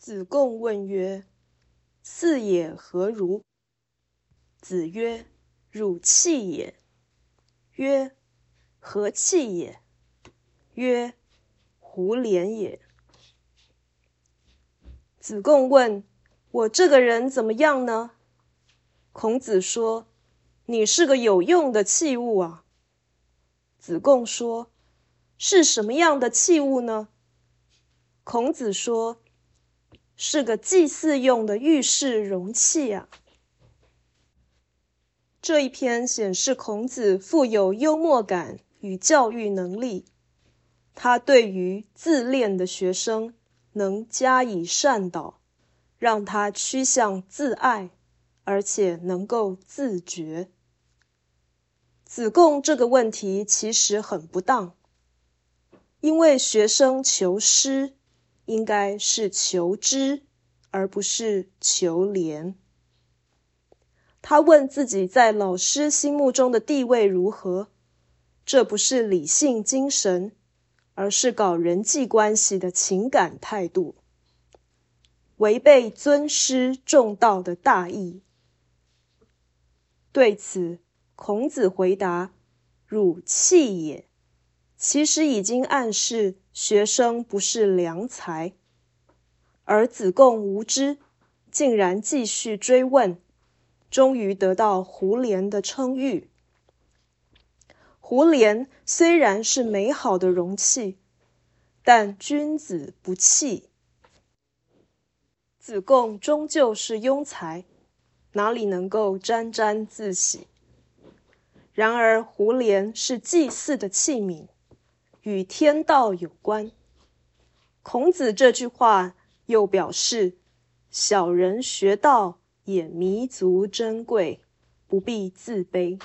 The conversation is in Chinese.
子贡问曰：“赐也何如？”子曰：“汝弃也。”曰：“何弃也？”曰：“胡连也。”子贡问：“我这个人怎么样呢？”孔子说：“你是个有用的器物啊。”子贡说：“是什么样的器物呢？”孔子说。是个祭祀用的浴室容器啊！这一篇显示孔子富有幽默感与教育能力，他对于自恋的学生能加以善导，让他趋向自爱，而且能够自觉。子贡这个问题其实很不当，因为学生求师。应该是求知，而不是求怜。他问自己在老师心目中的地位如何，这不是理性精神，而是搞人际关系的情感态度，违背尊师重道的大义。对此，孔子回答：“汝弃也。”其实已经暗示学生不是良才，而子贡无知，竟然继续追问，终于得到胡连的称誉。胡连虽然是美好的容器，但君子不器。子贡终究是庸才，哪里能够沾沾自喜？然而胡连是祭祀的器皿。与天道有关。孔子这句话又表示：小人学道也弥足珍贵，不必自卑。